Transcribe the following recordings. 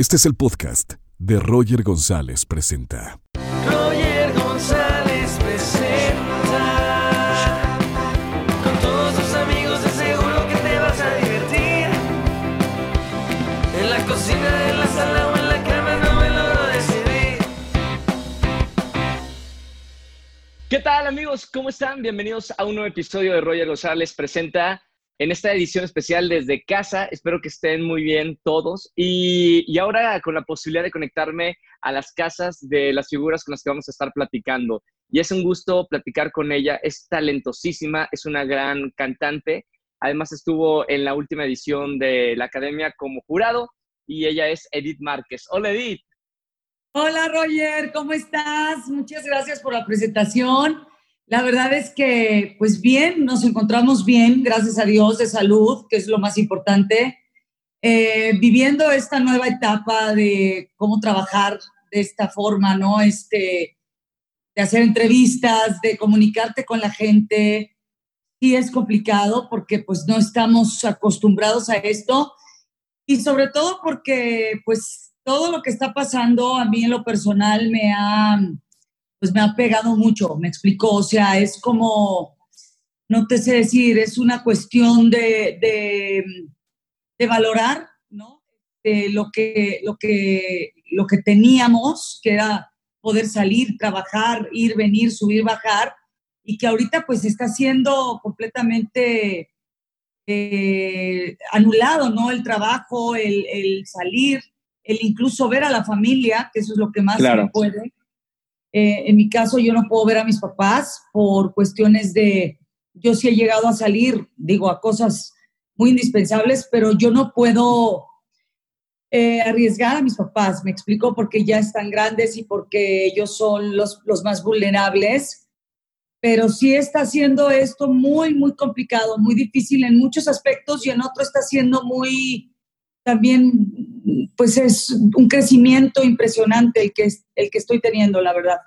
Este es el podcast de Roger González Presenta. Roger González presenta Con todos tus amigos de seguro que te vas a divertir En la cocina, en la sala o en la cama no me logro decidir ¿Qué tal amigos? ¿Cómo están? Bienvenidos a un nuevo episodio de Roger González Presenta en esta edición especial desde casa. Espero que estén muy bien todos. Y, ahora con la posibilidad de conectarme a las casas de las figuras con las que vamos a estar platicando. Y es un gusto platicar con ella. Es talentosísima, es una gran cantante. Además estuvo en la última edición de la Academia como jurado y ella es Edith Márquez. Hola Edith. Hola Roger, ¿cómo estás? Muchas gracias por la presentación. La verdad es que, pues bien, nos encontramos bien, gracias a Dios, de salud, que es lo más importante. Eh, viviendo esta nueva etapa de cómo trabajar de esta forma, ¿no? Este, de hacer entrevistas, de comunicarte con la gente. Sí es complicado porque pues no estamos acostumbrados a esto y sobre todo porque pues todo lo que está pasando a mí en lo personal me ha pues me ha pegado mucho, me explicó, o sea, es como, no te sé decir, es una cuestión de, de, de valorar, ¿no? De lo, que, lo, que, lo que teníamos, que era poder salir, trabajar, ir, venir, subir, bajar, y que ahorita pues está siendo completamente eh, anulado, ¿no? El trabajo, el, el, salir, el incluso ver a la familia, que eso es lo que más Claro. se puede. Eh, en mi caso, yo no puedo ver a mis papás por cuestiones de, yo sí he llegado a salir, digo, a cosas muy indispensables, pero yo no puedo eh, arriesgar a mis papás, me explico, porque ya están grandes y porque ellos son los, los más vulnerables. Pero sí está haciendo esto muy, muy complicado, muy difícil en muchos aspectos y en otro está siendo muy, también, pues es un crecimiento impresionante el que, el que estoy teniendo, la verdad.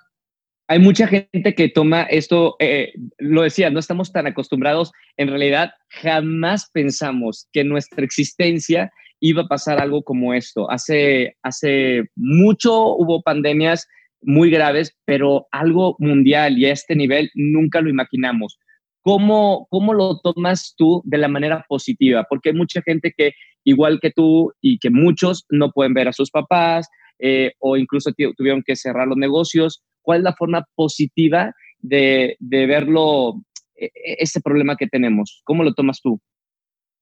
Hay mucha gente que toma esto, eh, lo decía, no estamos tan acostumbrados. En realidad, jamás pensamos que en nuestra existencia iba a pasar algo como esto. Hace, hace mucho hubo pandemias muy graves, pero algo mundial y a este nivel nunca lo imaginamos. ¿Cómo, ¿Cómo lo tomas tú de la manera positiva? Porque hay mucha gente que, igual que tú y que muchos, no pueden ver a sus papás eh, o incluso tu- tuvieron que cerrar los negocios. ¿Cuál es la forma positiva de, de verlo, eh, este problema que tenemos? ¿Cómo lo tomas tú?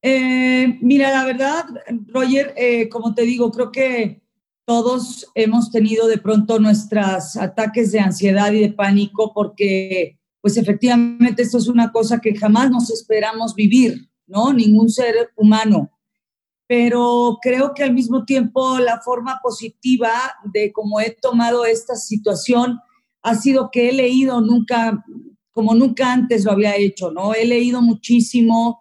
Eh, mira, la verdad, Roger, eh, como te digo, creo que todos hemos tenido de pronto nuestros ataques de ansiedad y de pánico porque, pues efectivamente, esto es una cosa que jamás nos esperamos vivir, ¿no? Ningún ser humano. Pero creo que al mismo tiempo la forma positiva de cómo he tomado esta situación ha sido que he leído nunca, como nunca antes lo había hecho, ¿no? He leído muchísimo,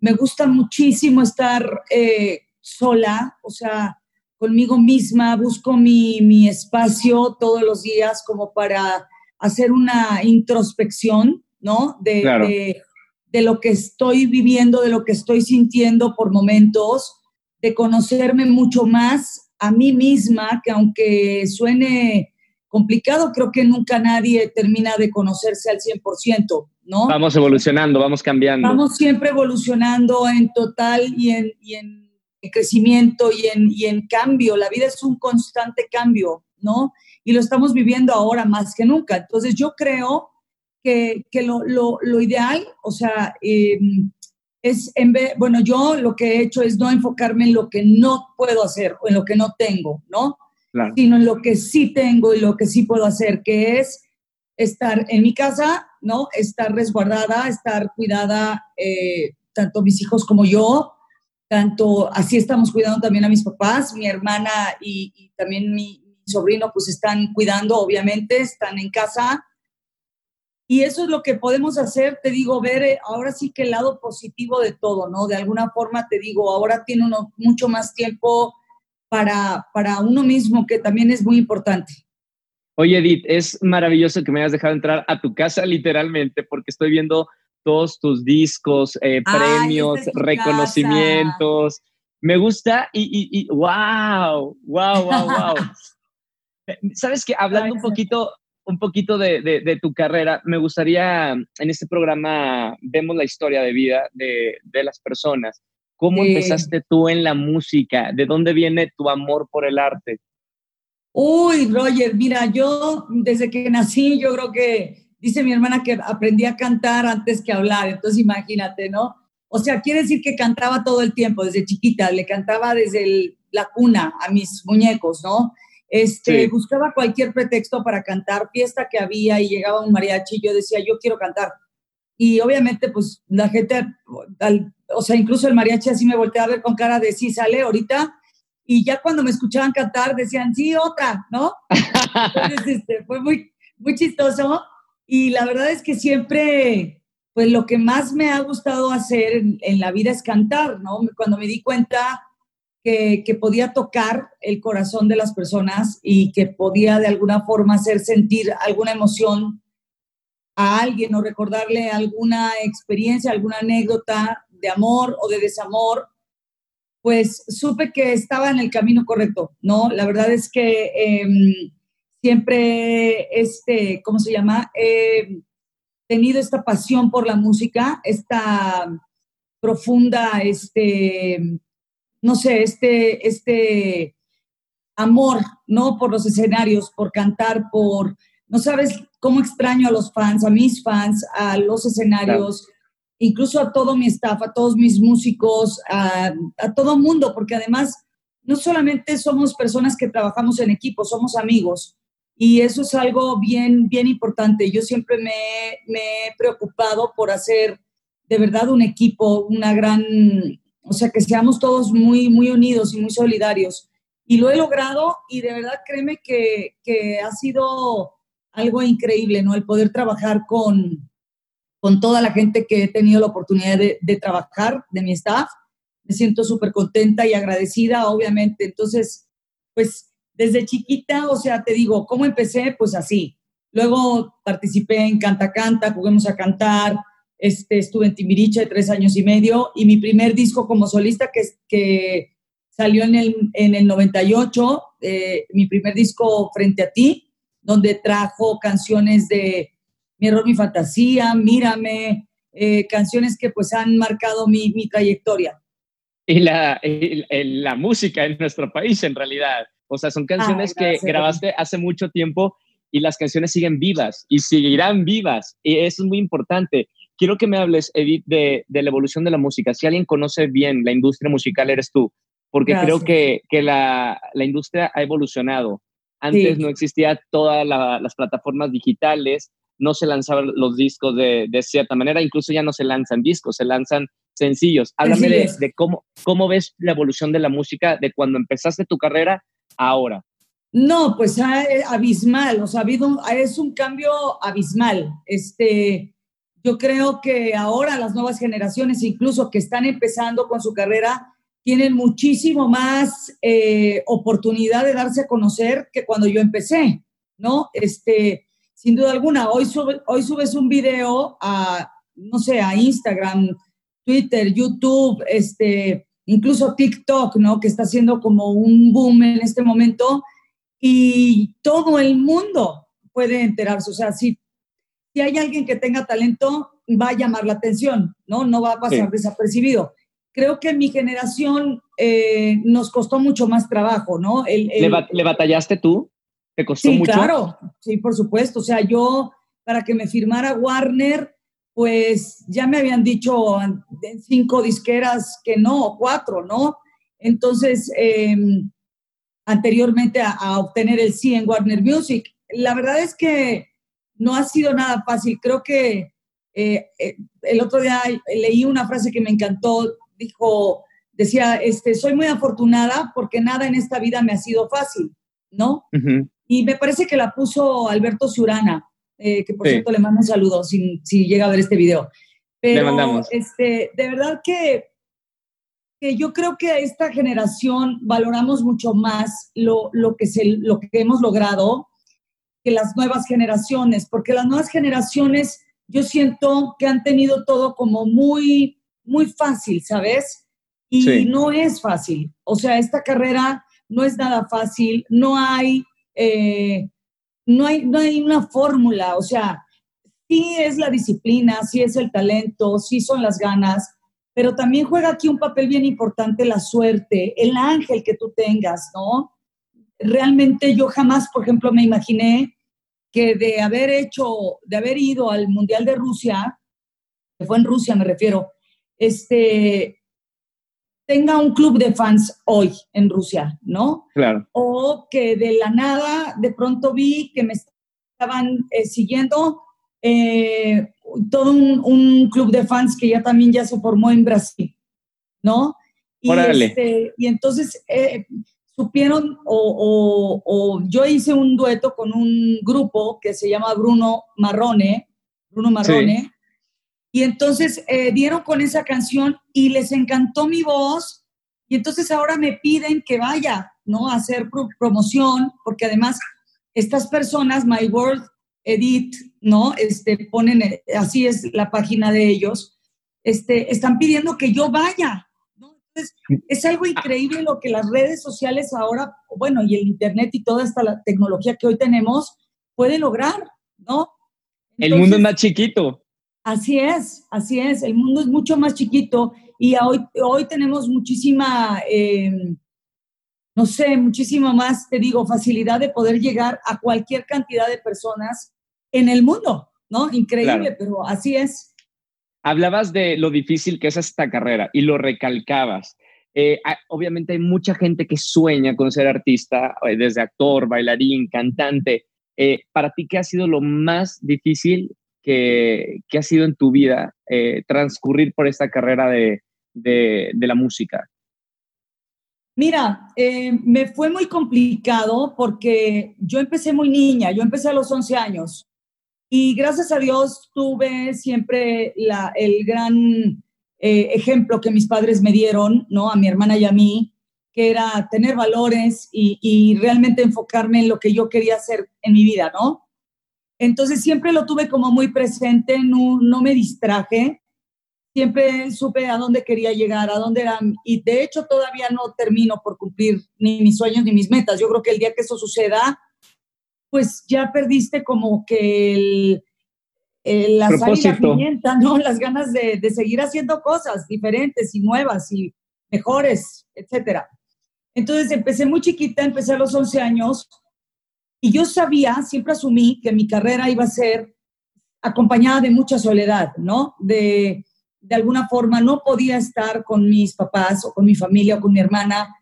me gusta muchísimo estar eh, sola, o sea, conmigo misma, busco mi, mi, espacio todos los días como para hacer una introspección, ¿no? De, Claro. de, de, lo que estoy viviendo, de lo que estoy sintiendo por momentos, de conocerme mucho más a mí misma, que aunque suene complicado, creo que nunca nadie termina de conocerse al 100%, ¿no? Vamos evolucionando, vamos cambiando. Vamos siempre evolucionando en total y en, y en crecimiento y en, y en cambio. La vida es un constante cambio, ¿no? Y lo estamos viviendo ahora más que nunca. Entonces yo creo que, que lo, lo, lo, ideal, o sea, eh, es en vez, bueno, yo lo que he hecho es no enfocarme en lo que no puedo hacer o en lo que no tengo, ¿no? Claro. Sino en lo que sí tengo y lo que sí puedo hacer, que es estar en mi casa, ¿no? Estar resguardada, estar cuidada, eh, tanto mis hijos como yo, tanto así estamos cuidando también a mis papás, mi hermana y, y también mi, mi, sobrino pues están cuidando, obviamente, están en casa. Y eso es lo que podemos hacer, te digo, ver eh, ahora sí que el lado positivo de todo, ¿no? De alguna forma te digo, ahora tiene uno mucho más tiempo para, para uno mismo, que también es muy importante. Oye, Edith, es maravilloso que me hayas dejado entrar a tu casa literalmente porque estoy viendo todos tus discos, eh, Ay, premios, es reconocimientos. Me gusta y, y, y wow, wow, wow, wow. Sabes que hablando un poquito, un poquito de, de, tu carrera, me gustaría, en este programa vemos la historia de vida de, de las personas. ¿Cómo empezaste tú en la música? ¿De dónde viene tu amor por el arte? Uy, Roger, mira, yo desde que nací, yo creo que dice mi hermana que aprendí a cantar antes que hablar, entonces imagínate, ¿no? O sea, quiere decir que cantaba todo el tiempo, desde chiquita, le cantaba desde la cuna a mis muñecos, ¿no? Este, buscaba cualquier pretexto para cantar, fiesta que había y llegaba un mariachi, yo decía, yo quiero cantar. Y obviamente, pues la gente, o sea, incluso el mariachi así me volteaba a ver con cara de sí, sale ahorita, y ya cuando me escuchaban cantar decían, sí, otra, ¿no? Entonces, este, fue muy, muy chistoso y la verdad es que siempre, pues lo que más me ha gustado hacer en, la vida es cantar, ¿no? Cuando me di cuenta que, podía tocar el corazón de las personas y que podía de alguna forma hacer sentir alguna emoción a alguien o recordarle alguna experiencia, alguna anécdota de amor o de desamor, pues supe que estaba en el camino correcto, ¿no? La verdad es que em, siempre, este, ¿cómo se llama? He tenido esta pasión por la música, esta profunda, este, no sé, este, este amor, ¿no? Por los escenarios, por cantar, por, no sabes cómo extraño a los fans, a mis fans, a los escenarios incluso a todo mi staff, a todos mis músicos, a, a todo mundo, porque además no solamente somos personas que trabajamos en equipo, somos amigos. Y eso es algo bien, bien importante. Yo siempre me, me, he preocupado por hacer de verdad un equipo, una gran, o sea, que seamos todos muy, muy unidos y muy solidarios. Y lo he logrado y de verdad créeme que, que ha sido algo increíble, ¿no? El poder trabajar con, con toda la gente que he tenido la oportunidad de, trabajar, de mi staff. Me siento súper contenta y agradecida, obviamente. Entonces, pues desde chiquita, o sea, te digo, ¿cómo empecé? Pues así. Luego participé en Canta Canta, juguemos a cantar, este, estuve en Timbiriche tres años y medio y mi primer disco como solista que, que salió en el, en el 98, eh, mi primer disco Frente a ti, donde trajo canciones de mi error, mi fantasía, Mírame, eh, canciones que pues han marcado mi, mi trayectoria. Y la, la música en nuestro país en realidad. O sea, son canciones que grabaste hace mucho tiempo y las canciones siguen vivas y seguirán vivas. Y eso es muy importante. Quiero que me hables, Edith, de, de la evolución de la música. Si alguien conoce bien la industria musical, eres tú, porque creo que, que la, la, industria ha evolucionado. Antes no existía todas las plataformas digitales, no se lanzaban los discos de, de, cierta manera, incluso ya no se lanzan discos, se lanzan sencillos. Háblame de, cómo, cómo ves la evolución de la música de cuando empezaste tu carrera a ahora. No, pues eh, abismal, o sea, ha habido, es un cambio abismal. Este, yo creo que ahora las nuevas generaciones, incluso que están empezando con su carrera, tienen muchísimo más eh, oportunidad de darse a conocer que cuando yo empecé, ¿no? Este, sin duda alguna. Hoy, hoy subes un video a, no sé, a Instagram, Twitter, YouTube, este, incluso TikTok, ¿no? Que está haciendo como un boom en este momento y todo el mundo puede enterarse. O sea, si, si hay alguien que tenga talento, va a llamar la atención, ¿no? No va a pasar desapercibido. Creo que mi generación eh, nos costó mucho más trabajo, ¿no? ¿Le batallaste tú? ¿Te costó sí, mucho? Claro, sí, por supuesto. O sea, yo para que me firmara Warner, pues ya me habían dicho en cinco disqueras que no, cuatro, ¿no? Entonces, em, anteriormente a, obtener el sí en Warner Music, la verdad es que no ha sido nada fácil. Creo que eh, eh, el otro día leí una frase que me encantó, dijo, decía, este, soy muy afortunada porque nada en esta vida me ha sido fácil, ¿no? Y me parece que la puso Alberto Ciurana, eh, que por cierto le mando un saludo si, si, llega a ver este video. Pero, le mandamos. Este, de verdad que, que yo creo que a esta generación valoramos mucho más lo, lo, que se, lo que hemos logrado que las nuevas generaciones, porque las nuevas generaciones yo siento que han tenido todo como muy, muy fácil, ¿sabes? Y no es fácil. O sea, esta carrera no es nada fácil, no hay, eh, no hay, no hay una fórmula. O sea, sí es la disciplina, sí es el talento, sí son las ganas, pero también juega aquí un papel bien importante la suerte, el ángel que tú tengas, ¿no? Realmente yo jamás, por ejemplo, me imaginé que de haber hecho, de haber ido al Mundial de Rusia, que fue en Rusia me refiero, este, tenga un club de fans hoy en Rusia, ¿no? Claro. O que de la nada de pronto vi que me estaban eh, siguiendo eh, todo un, club de fans que ya también ya se formó en Brasil, ¿no? Y, este, y entonces eh, supieron, o, yo hice un dueto con un grupo que se llama Bruno Marrone, Bruno Marrone, y entonces eh, dieron con esa canción y les encantó mi voz, y entonces ahora me piden que vaya, ¿no? A hacer promoción, porque además estas personas, My World Edit, ¿no? Este, ponen, eh, así es la página de ellos, este, están pidiendo que yo vaya. Entonces, es algo increíble lo que las redes sociales ahora, bueno, y el Internet y toda esta la tecnología que hoy tenemos puede lograr, ¿no? el mundo es más chiquito. Así es, así es, el mundo es mucho más chiquito y hoy, hoy tenemos muchísima... Eh, no sé, muchísimo más, te digo, facilidad de poder llegar a cualquier cantidad de personas en el mundo, ¿no? Increíble, pero así es. Hablabas de lo difícil que es esta carrera y lo recalcabas. Eh, obviamente hay mucha gente que sueña con ser artista, eh, desde actor, bailarín, cantante. Eh, para ti, ¿qué ha sido lo más difícil que, ha sido en tu vida transcurrir por esta carrera de, la música? Mira, me fue muy complicado porque yo empecé muy niña, yo empecé a los 11 años y gracias a Dios tuve siempre la, el gran eh, ejemplo que mis padres me dieron, ¿no? A mi hermana y a mí, que era tener valores y, y realmente enfocarme en lo que yo quería hacer en mi vida, ¿no? Entonces siempre lo tuve como muy presente, no, no me distraje, siempre supe a dónde quería llegar, a dónde era, y de hecho todavía no termino por cumplir ni mis sueños ni mis metas. Yo creo que el día que eso suceda, pues ya perdiste como que el, el la pimienta, ¿no? Las ganas de, de, seguir haciendo cosas diferentes y nuevas y mejores, etcétera. Entonces empecé muy chiquita, empecé a los 11 años y yo sabía, siempre asumí que mi carrera iba a ser acompañada de mucha soledad, ¿no? De, de alguna forma no podía estar con mis papás o con mi familia o con mi hermana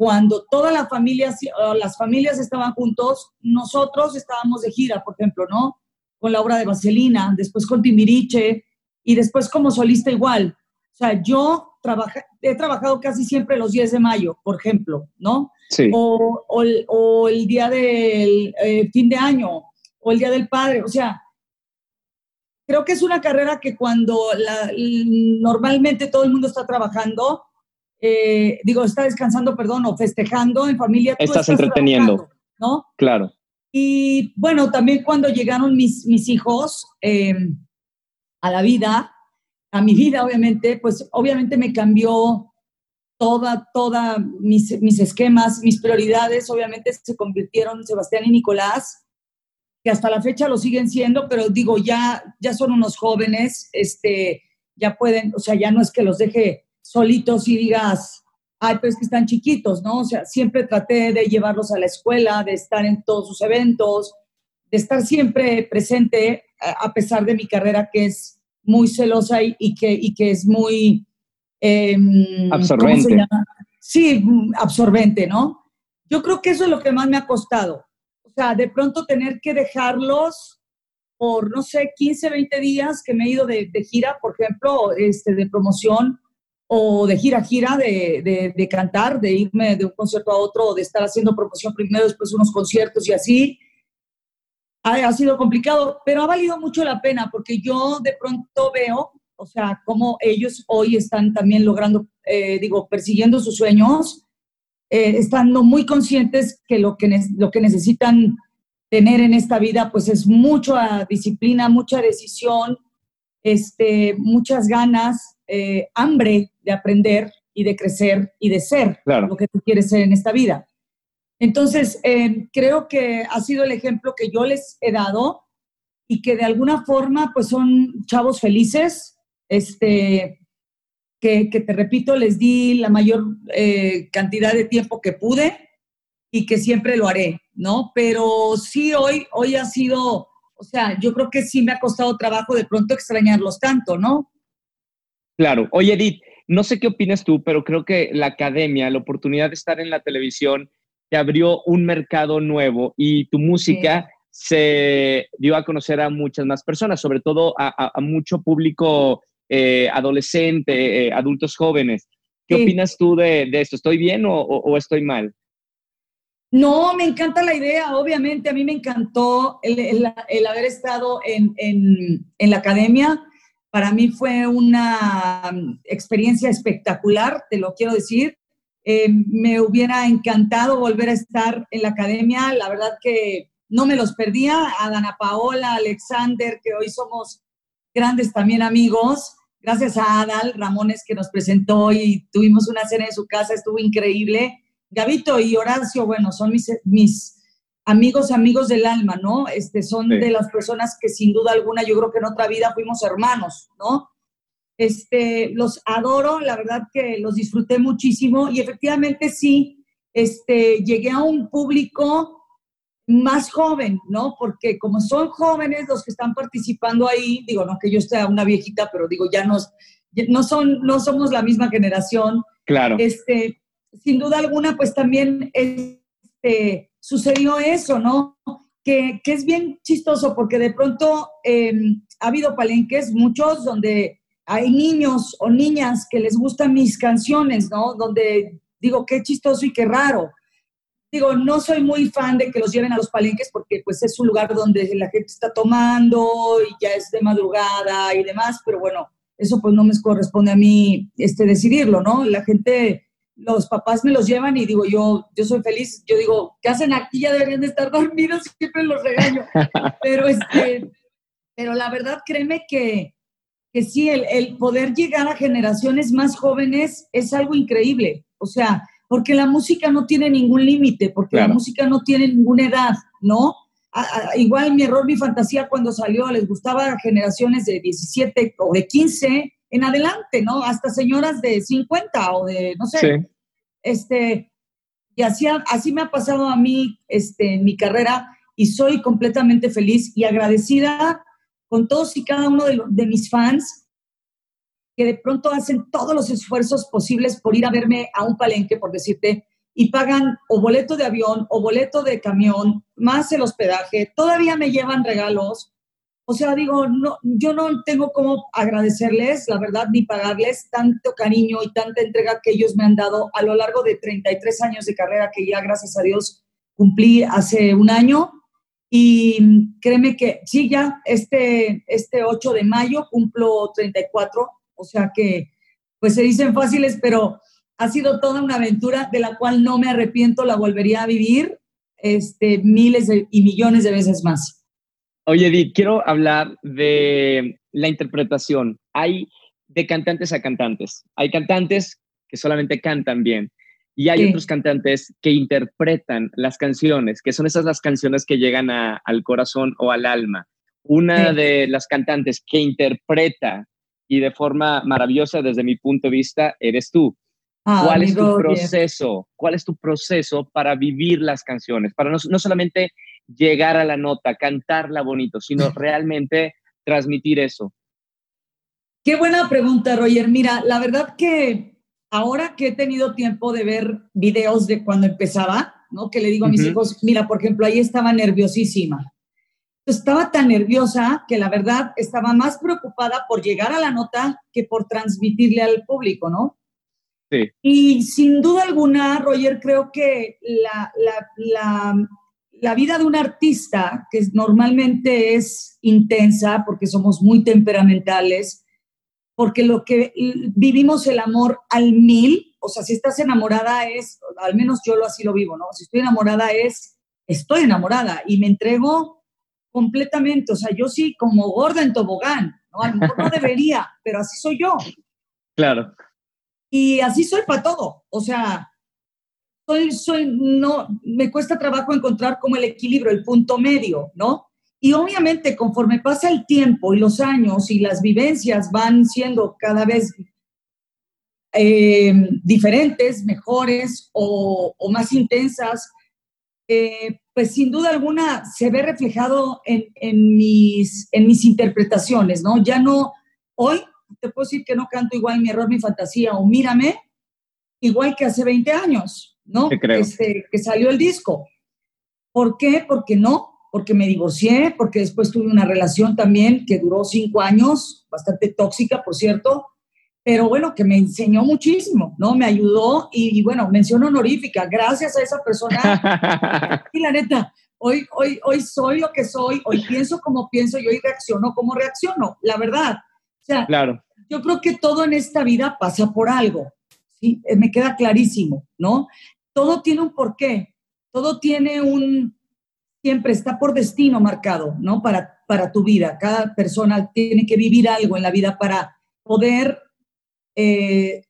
cuando toda la familia, las familias estaban juntos, nosotros estábamos de gira, por ejemplo, ¿no? Con la obra de Vaselina, después con Timbiriche y después como solista igual. O sea, yo he trabajado casi siempre los 10 de mayo, por ejemplo, ¿no? Sí. O, o, el día del eh, fin de año, o el día del padre. O sea, creo que es una carrera que cuando la, normalmente todo el mundo está trabajando, eh, digo, está descansando, perdón, o festejando en familia. estás, entreteniendo. ¿No? Claro. Y bueno, también cuando llegaron mis, mis hijos em, a la vida, a mi vida, obviamente, pues obviamente me cambió toda, toda mis, mis esquemas, mis prioridades, obviamente se convirtieron Sebastián y Nicolás, que hasta la fecha lo siguen siendo, pero digo, ya, ya son unos jóvenes, este, ya pueden, o sea, ya no es que los deje solitos y digas, ay, pero es que están chiquitos, ¿no? O sea, siempre traté de llevarlos a la escuela, de estar en todos sus eventos, de estar siempre presente, a pesar de mi carrera que es muy celosa y, que, y que es muy... Em, absorbente. Sí, absorbente, ¿no? Yo creo que eso es lo que más me ha costado. O sea, de pronto tener que dejarlos por, no sé, 15, 20 días que me he ido de, de gira, por ejemplo, este, de promoción, o de gira a gira, de, de, cantar, de irme de un concierto a otro, de estar haciendo promoción primero, después unos conciertos y así. Ha, ha, sido complicado, pero ha valido mucho la pena porque yo de pronto veo, o sea, cómo ellos hoy están también logrando, eh, digo, persiguiendo sus sueños, eh, estando muy conscientes que lo que, lo que necesitan tener en esta vida, pues es mucha disciplina, mucha decisión, este, muchas ganas, eh, hambre de aprender, y de crecer y de ser Claro. lo que tú quieres ser en esta vida. Entonces, eh, creo que ha sido el ejemplo que yo les he dado y que de alguna forma, pues son chavos felices, este, que, que te repito, les di la mayor eh, cantidad de tiempo que pude y que siempre lo haré, ¿no? Pero sí, hoy, hoy ha sido, o sea, yo creo que sí me ha costado trabajo de pronto extrañarlos tanto, ¿no? Claro. Oye, Edith, no sé qué opinas tú, pero creo que la academia, la oportunidad de estar en la televisión, te abrió un mercado nuevo y tu música se dio a conocer a muchas más personas, sobre todo a, a- a mucho público eh, adolescente, eh, adultos jóvenes. ¿Qué Sí. opinas tú de, de esto? ¿Estoy bien o, o- o estoy mal? No, me encanta la idea, obviamente a mí me encantó el, el- el haber estado en, en- en la academia. Para mí fue una mm, experiencia espectacular, te lo quiero decir. Eh, me hubiera encantado volver a estar en la academia, la verdad que no me los perdía. A Dana Paola, Alexander, que hoy somos grandes también amigos. Gracias a Adal Ramones que nos presentó y tuvimos una cena en su casa, estuvo increíble. Gabito y Horacio, bueno, son mis, mis amigos, amigos del alma, ¿no? Este, son Sí. de las personas que sin duda alguna yo creo que en otra vida fuimos hermanos, ¿no? Este, los adoro, la verdad que los disfruté muchísimo y efectivamente sí, este, llegué a un público más joven, ¿no? Porque como son jóvenes los que están participando ahí, digo, no que yo sea una viejita, pero digo, ya nos, no, son, no somos la misma generación, Claro. este, sin duda alguna, pues también este, sucedió eso, ¿no? Que, que es bien chistoso porque de pronto eh, ha habido palenques, muchos, donde hay niños o niñas que les gustan mis canciones, ¿no? Donde digo, qué chistoso y qué raro. Digo, no soy muy fan de que los lleven a los palenques porque pues es un lugar donde la gente está tomando y ya es de madrugada y demás, pero bueno, eso pues no me corresponde a mí este, decidirlo, ¿no? La gente, los papás me los llevan y digo, yo, yo soy feliz, yo digo, ¿qué hacen aquí? Ya deberían de estar dormidos, siempre los regaño. Pero, este, pero la verdad, créeme que, que sí, el, el poder llegar a generaciones más jóvenes es algo increíble. O sea, porque la música no tiene ningún límite, porque Claro. la música no tiene ninguna edad, ¿no? A- a- igual mi error, mi fantasía cuando salió, les gustaba a generaciones de 17 o de 15 en adelante, ¿no? Hasta señoras de 50 o de, no sé, Sí. este, y así, así me ha pasado a mí este, en mi carrera y soy completamente feliz y agradecida con todos y cada uno de, lo- de mis fans que de pronto hacen todos los esfuerzos posibles por ir a verme a un palenque, por decirte, y pagan o boleto de avión o boleto de camión, más el hospedaje, todavía me llevan regalos. O sea, digo, no, yo no tengo cómo agradecerles, la verdad, ni pagarles tanto cariño y tanta entrega que ellos me han dado a lo largo de 33 años de carrera que ya, gracias a Dios, cumplí hace un año. Y créeme que sí, ya este, este 8 de mayo cumplo 34, o sea que, pues se dicen fáciles, pero ha sido toda una aventura de la cual no me arrepiento, la volvería a vivir este, miles de- y millones de veces más. Oye, Edith, quiero hablar de la interpretación. Hay de cantantes a cantantes. Hay cantantes que solamente cantan bien y hay Sí. otros cantantes que interpretan las canciones, que son esas las canciones que llegan a- al corazón o al alma. Una Sí. de las cantantes que interpreta y de forma maravillosa desde mi punto de vista eres tú. Ah, ¿Cuál es tu proceso? ¿Cuál es tu proceso para vivir las canciones? Para no, no solamente llegar a la nota, cantarla bonito, sino realmente transmitir eso. Qué buena pregunta, Roger. Mira, la verdad que ahora que he tenido tiempo de ver videos de cuando empezaba, ¿no? Que le digo a mis hijos, mira, por ejemplo, ahí estaba nerviosísima. Estaba tan nerviosa que la verdad estaba más preocupada por llegar a la nota que por transmitirle al público, ¿no? Sí. Y sin duda alguna, Roger, creo que la, la, la, la vida de un artista, que normalmente es intensa porque somos muy temperamentales, porque lo que vivimos el amor al mil, o sea, si estás enamorada es, al menos yo lo así lo vivo, ¿no? Si estoy enamorada es, estoy enamorada y me entrego completamente, o sea, yo sí como gorda en tobogán, ¿no? A lo mejor no debería, pero así soy yo. Claro. Y así soy para todo. O sea, soy, soy, no, me cuesta trabajo encontrar como el equilibrio, el punto medio, ¿no? Y obviamente conforme pasa el tiempo y los años y las vivencias van siendo cada vez eh, diferentes, mejores o, o más intensas, eh, pues sin duda alguna se ve reflejado en, en, mis, en mis interpretaciones, ¿no? Ya no, hoy te puedo decir que no canto igual mi error, mi fantasía o mírame, igual que hace 20 años, ¿no? Este, que salió el disco. ¿Por qué? Porque no, porque me divorcié, porque después tuve una relación también que duró cinco años, bastante tóxica, por cierto, pero bueno, que me enseñó muchísimo, ¿no? Me ayudó y, bueno, mención honorífica, gracias a esa persona. y la neta, hoy, hoy, hoy soy lo que soy, hoy pienso como pienso y hoy reacciono como reacciono, la verdad. O sea, claro. yo creo que todo en esta vida pasa por algo, ¿sí? Eh, me queda clarísimo, ¿no? Todo tiene un porqué, todo tiene un, siempre está por destino marcado, ¿no? Para, para tu vida. Cada persona tiene que vivir algo en la vida para poder eh,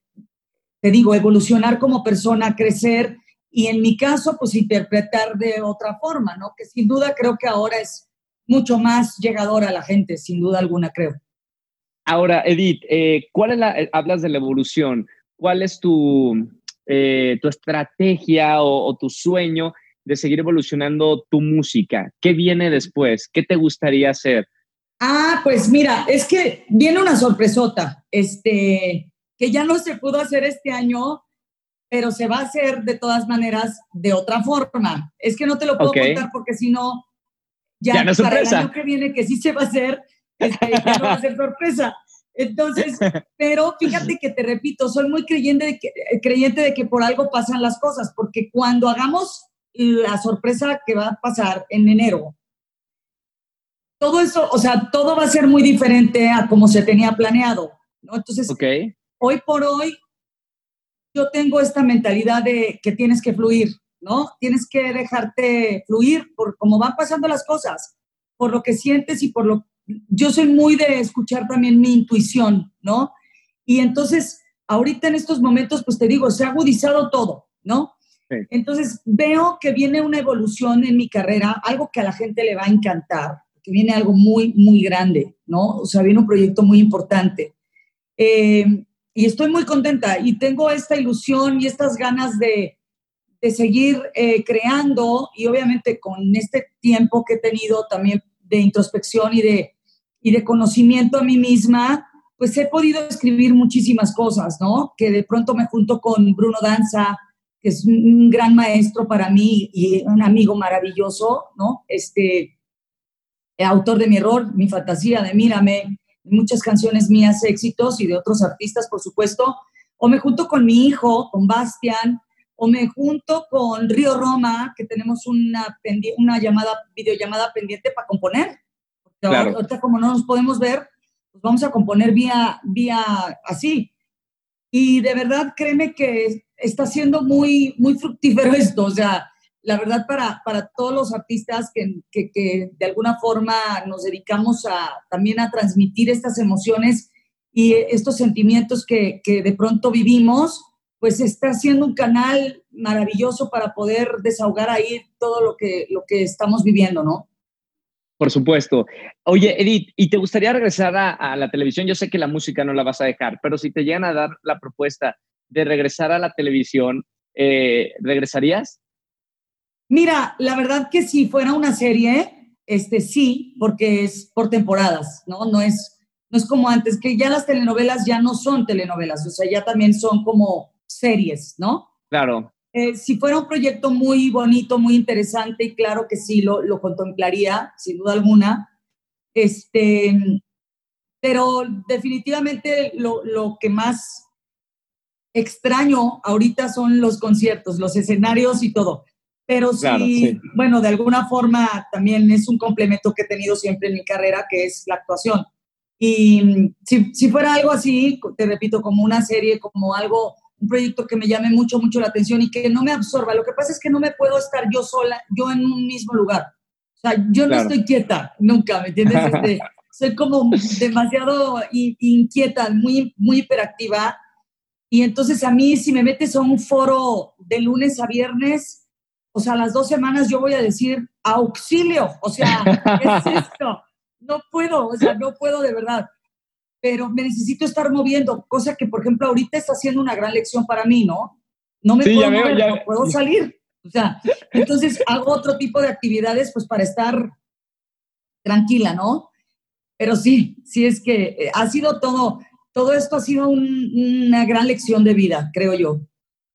te digo, evolucionar como persona, crecer y en mi caso, pues interpretar de otra forma, ¿no? Que sin duda creo que ahora es mucho más llegadora a la gente, sin duda alguna, creo. Ahora, Edith, eh, ¿cuál es la, eh, hablas de la evolución? ¿Cuál es tu, tu estrategia o, o tu sueño de seguir evolucionando tu música? ¿Qué viene después? ¿Qué te gustaría hacer? Ah, pues mira, es que viene una sorpresota. Este, que ya no se pudo hacer este año, pero se va a hacer de todas maneras de otra forma. Es que no te lo puedo contar porque si no, ya, no para el año que viene, que sí se va a hacer, este, ya no va a ser sorpresa. Entonces, pero fíjate que te repito, soy muy creyente de, que, creyente de que por algo pasan las cosas, porque cuando hagamos la sorpresa que va a pasar en enero, todo eso, o sea, todo va a ser muy diferente a como se tenía planeado, ¿no? Entonces, okay hoy por hoy yo tengo esta mentalidad de que tienes que fluir, ¿no? Tienes que dejarte fluir por cómo van pasando las cosas, por lo que sientes y por lo... Yo soy muy de escuchar también mi intuición, ¿no? Y entonces, ahorita en estos momentos, pues te digo, se ha agudizado todo, ¿no? Entonces, veo que viene una evolución en mi carrera, algo que a la gente le va a encantar, que viene algo muy, muy grande, ¿no? O sea, viene un proyecto muy importante. Eh, y estoy muy contenta y tengo esta ilusión y estas ganas de, de seguir eh, creando y obviamente con este tiempo que he tenido también de introspección y de, y de conocimiento a mí misma, pues he podido escribir muchísimas cosas, ¿no? Que de pronto me junto con Bruno Danza, que es un gran maestro para mí y un amigo maravilloso, ¿no? Este, autor de mi error, mi fantasía de Mírame, muchas canciones mías éxitos y de otros artistas, por supuesto, o me junto con mi hijo, con Bastian, o me junto con Río Roma, que tenemos una, una llamada, videollamada pendiente para componer. Porque ahorita como no nos podemos ver, pues vamos a componer vía, vía así. Y de verdad, créeme que está siendo muy, muy fructífero esto. O sea, la verdad, para, para todos los artistas que, que, que, de alguna forma nos dedicamos a, también a transmitir estas emociones y estos sentimientos que, que de pronto vivimos, pues está siendo un canal maravilloso para poder desahogar ahí todo lo que, lo que estamos viviendo, ¿no? Por supuesto. Oye, Edith, ¿y te gustaría regresar a, a, la televisión? Yo sé que la música no la vas a dejar, pero si te llegan a dar la propuesta de regresar a la televisión, eh, ¿regresarías? Mira, la verdad que si fuera una serie, este sí, porque es por temporadas, ¿no? No es, no es como antes, que ya las telenovelas ya no son telenovelas, o sea, ya también son como series, ¿no? Claro. Eh, si fuera un proyecto muy bonito, muy interesante, y claro que sí, lo, lo contemplaría, sin duda alguna. Este, pero definitivamente lo, lo que más extraño ahorita son los conciertos, los escenarios y todo pero sí, bueno, de alguna forma también es un complemento que he tenido siempre en mi carrera, que es la actuación. Y mm, si, si, fuera algo así, te repito, como una serie, como algo, un proyecto que me llame mucho, mucho la atención y que no me absorba, lo que pasa es que no me puedo estar yo sola, yo en un mismo lugar. O sea, yo no estoy quieta, nunca, ¿me entiendes? Este, soy como demasiado inquieta, muy, muy hiperactiva Y entonces a mí, si me metes a un foro de lunes a viernes, o sea, las dos semanas yo voy a decir auxilio, o sea, ¿qué es esto? No puedo, o sea, no puedo de verdad. Pero me necesito estar moviendo, cosa que, por ejemplo, ahorita está haciendo una gran lección para mí, ¿no? No me Sí, puedo ya veo, mover, ya- no puedo salir. O sea, entonces hago otro tipo de actividades, pues para estar tranquila, ¿no? Pero sí, sí es que eh, ha sido todo, todo esto ha sido un- una gran lección de vida, creo yo.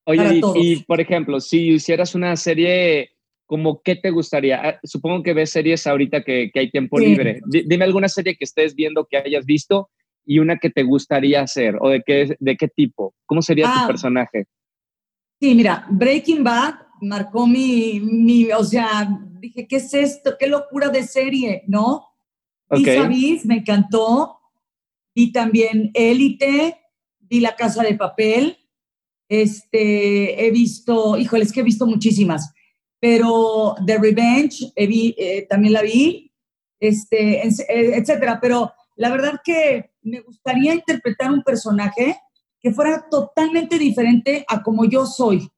Oye, para y- todos. y, por ejemplo, si hicieras una serie, como qué te gustaría? Ah, Supongo que ves series ahorita que, que hay tiempo Sí. libre. Di- dime alguna serie que estés viendo que hayas visto y una que te gustaría hacer o de qué, de qué tipo. ¿Cómo sería Ah. tu personaje? Sí, mira, Breaking Bad marcó mi, mi, o sea, dije, ¿qué es esto? ¿Qué locura de serie? ¿No? Ok. Vis a Vis, me encantó. Vi también Élite, vi La Casa de Papel. Este, he visto, híjole, es que he visto muchísimas, pero The Revenge he vi- eh, también la vi, este, eh, etcétera. Pero la verdad que me gustaría interpretar un personaje que fuera totalmente diferente a como yo soy.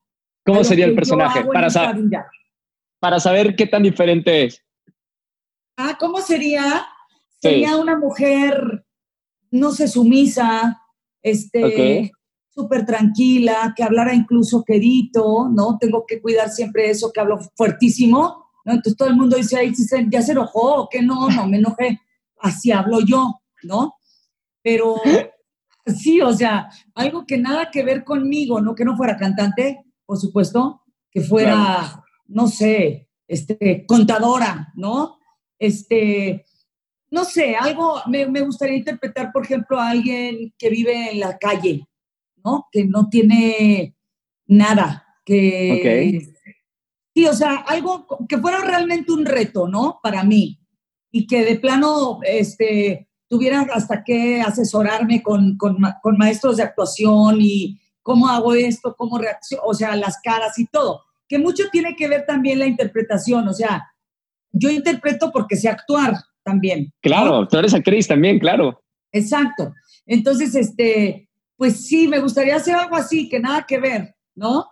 ¿Cómo sería que el personaje? Para, esta sa- vida. para saber qué tan diferente es. Ah, ¿cómo sería? Sí. Sería una mujer, no sé, sumisa, este, Ok. súper tranquila, que hablara incluso quedito, ¿no? Tengo que cuidar siempre eso, que hablo fuertísimo, ¿no? Entonces todo el mundo dice, ay, ya se enojó, ¿o qué no? No, me enojé. Así hablo yo, ¿no? Pero sí, o sea, algo que nada que ver conmigo, ¿no? Que no fuera cantante, por supuesto, que fuera, Claro. no sé, este, contadora, ¿no? Este, no sé, algo, me, me gustaría interpretar, por ejemplo, a alguien que vive en la calle, ¿no? Que no tiene nada, que... Sí, o sea, algo que fuera realmente un reto, ¿no? Para mí. Y que de plano, este, tuviera hasta que asesorarme con, con, con maestros de actuación y cómo hago esto, cómo reacciono, o sea, las caras y todo. Que mucho tiene que ver también la interpretación, o sea, yo interpreto porque sé actuar también. ¿no? Claro, tú eres actriz también, claro. Exacto. Entonces, este, pues sí, me gustaría hacer algo así, que nada que ver, ¿no?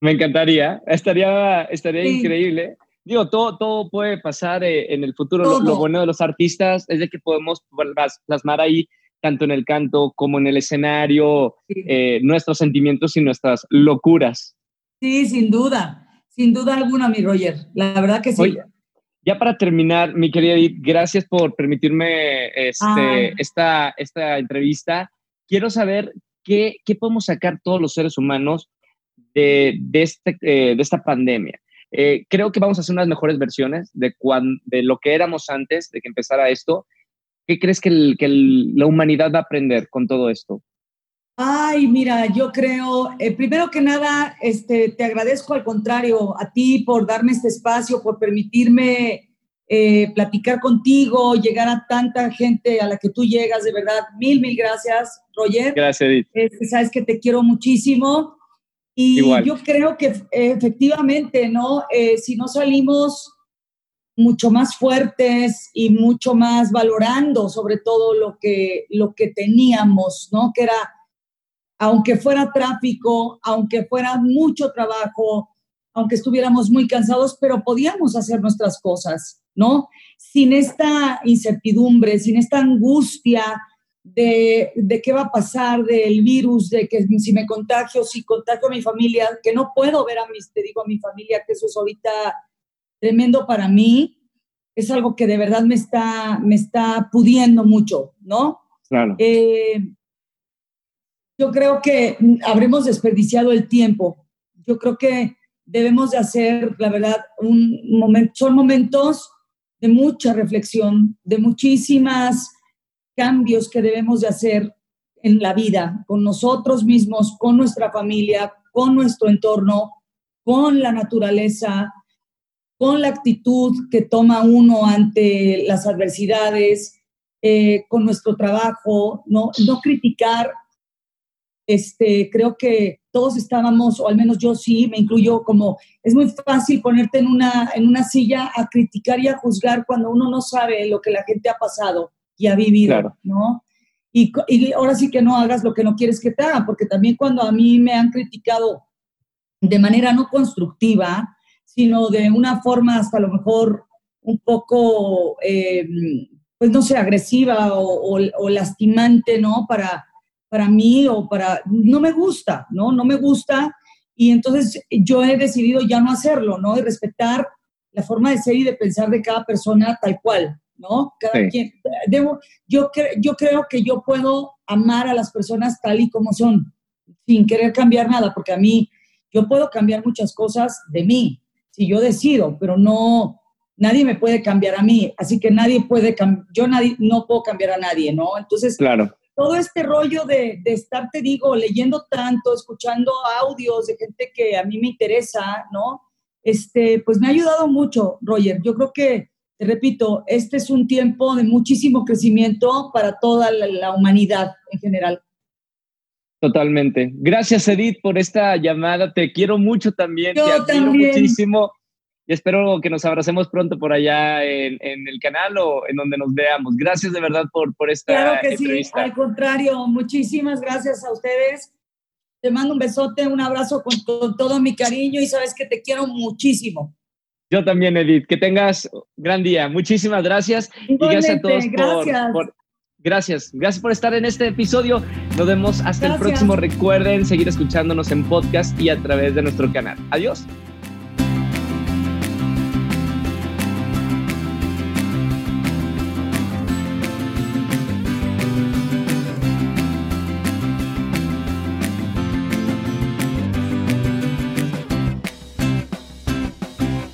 Me encantaría. Estaría, estaría Sí. increíble. Digo, todo, todo puede pasar eh, en el futuro. Lo, bueno de los artistas es de que podemos plas- plasmar ahí, tanto en el canto como en el escenario, Sí. eh, nuestros sentimientos y nuestras locuras. Sí, sin duda, sin duda alguna, mi Roger. La verdad que sí. Oye, ya para terminar, mi querida Edith, gracias por permitirme este, esta, esta entrevista. Quiero saber qué, qué podemos sacar todos los seres humanos de, de, este, eh, de esta pandemia. Eh, creo que vamos a hacer unas mejores versiones de, cuan, de lo que éramos antes de que empezara esto. ¿Qué crees que, el- que el- la humanidad va a aprender con todo esto? Ay, mira, yo creo, eh, primero que nada, este, te agradezco al contrario a ti por darme este espacio, por permitirme eh, platicar contigo, llegar a tanta gente a la que tú llegas, de verdad, mil, mil gracias, Roger. Gracias, Edith. Este, sabes que te quiero muchísimo. Y Igual. yo creo que efectivamente, ¿no? Eh, si no salimos mucho más fuertes y mucho más valorando sobre todo lo que, lo que teníamos, ¿no? Que era, aunque fuera tráfico, aunque fuera mucho trabajo, aunque estuviéramos muy cansados, pero podíamos hacer nuestras cosas, ¿no? Sin esta incertidumbre, sin esta angustia de, de qué va a pasar del virus, de que si me contagio, si contagio a mi familia, que no puedo ver a mis, te digo a mi familia, que eso es ahorita tremendo para mí, es algo que de verdad me está, me está pudiendo mucho, ¿no? Claro. Eh, yo creo que habremos desperdiciado el tiempo. Yo creo que debemos de hacer, la verdad, un momento, son momentos de mucha reflexión, de muchísimas cambios que debemos de hacer en la vida, con nosotros mismos, con nuestra familia, con nuestro entorno, con la naturaleza, con la actitud que toma uno ante las adversidades, eh, con nuestro trabajo, no, no criticar. Este, creo que todos estábamos, o al menos yo sí, me incluyo como, es muy fácil ponerte en una, en una silla a criticar y a juzgar cuando uno no sabe lo que la gente ha pasado y ha vivido, Claro. ¿no? y, y ahora sí que no hagas lo que no quieres que te hagan, porque también cuando a mí me han criticado de manera no constructiva, sino de una forma hasta a lo mejor un poco, eh, pues no sé, agresiva o, o, lastimante, ¿no? Para, para mí o para, no me gusta, ¿no? No me gusta y entonces yo he decidido ya no hacerlo, ¿no? Y respetar la forma de ser y de pensar de cada persona tal cual, ¿no? Cada quien, debo, yo, yo creo que yo puedo amar a las personas tal y como son, sin querer cambiar nada, porque a mí, yo puedo cambiar muchas cosas de mí, si yo decido, pero no, nadie me puede cambiar a mí, así que nadie puede, yo nadie, no puedo cambiar a nadie, ¿no? Entonces, claro todo este rollo de, de, estar, te digo, leyendo tanto, escuchando audios de gente que a mí me interesa, ¿no? Este, pues me ha ayudado mucho, Roger. Yo creo que, te repito, este es un tiempo de muchísimo crecimiento para toda la, humanidad en general. Totalmente. Gracias, Edith, por esta llamada. Te quiero mucho también. Yo te también. muchísimo y espero que nos abracemos pronto por allá en, el canal o en donde nos veamos. Gracias de verdad por, por esta Claro que sí, al contrario, muchísimas gracias a ustedes. Te mando un besote, un abrazo con, todo mi cariño y sabes que te quiero muchísimo. Yo también, Edith. Que tengas gran día. Muchísimas gracias. y gracias a todos Por, Gracias, gracias por estar en este episodio. Nos vemos hasta el próximo. Recuerden seguir escuchándonos en podcast y a través de nuestro canal. Adiós.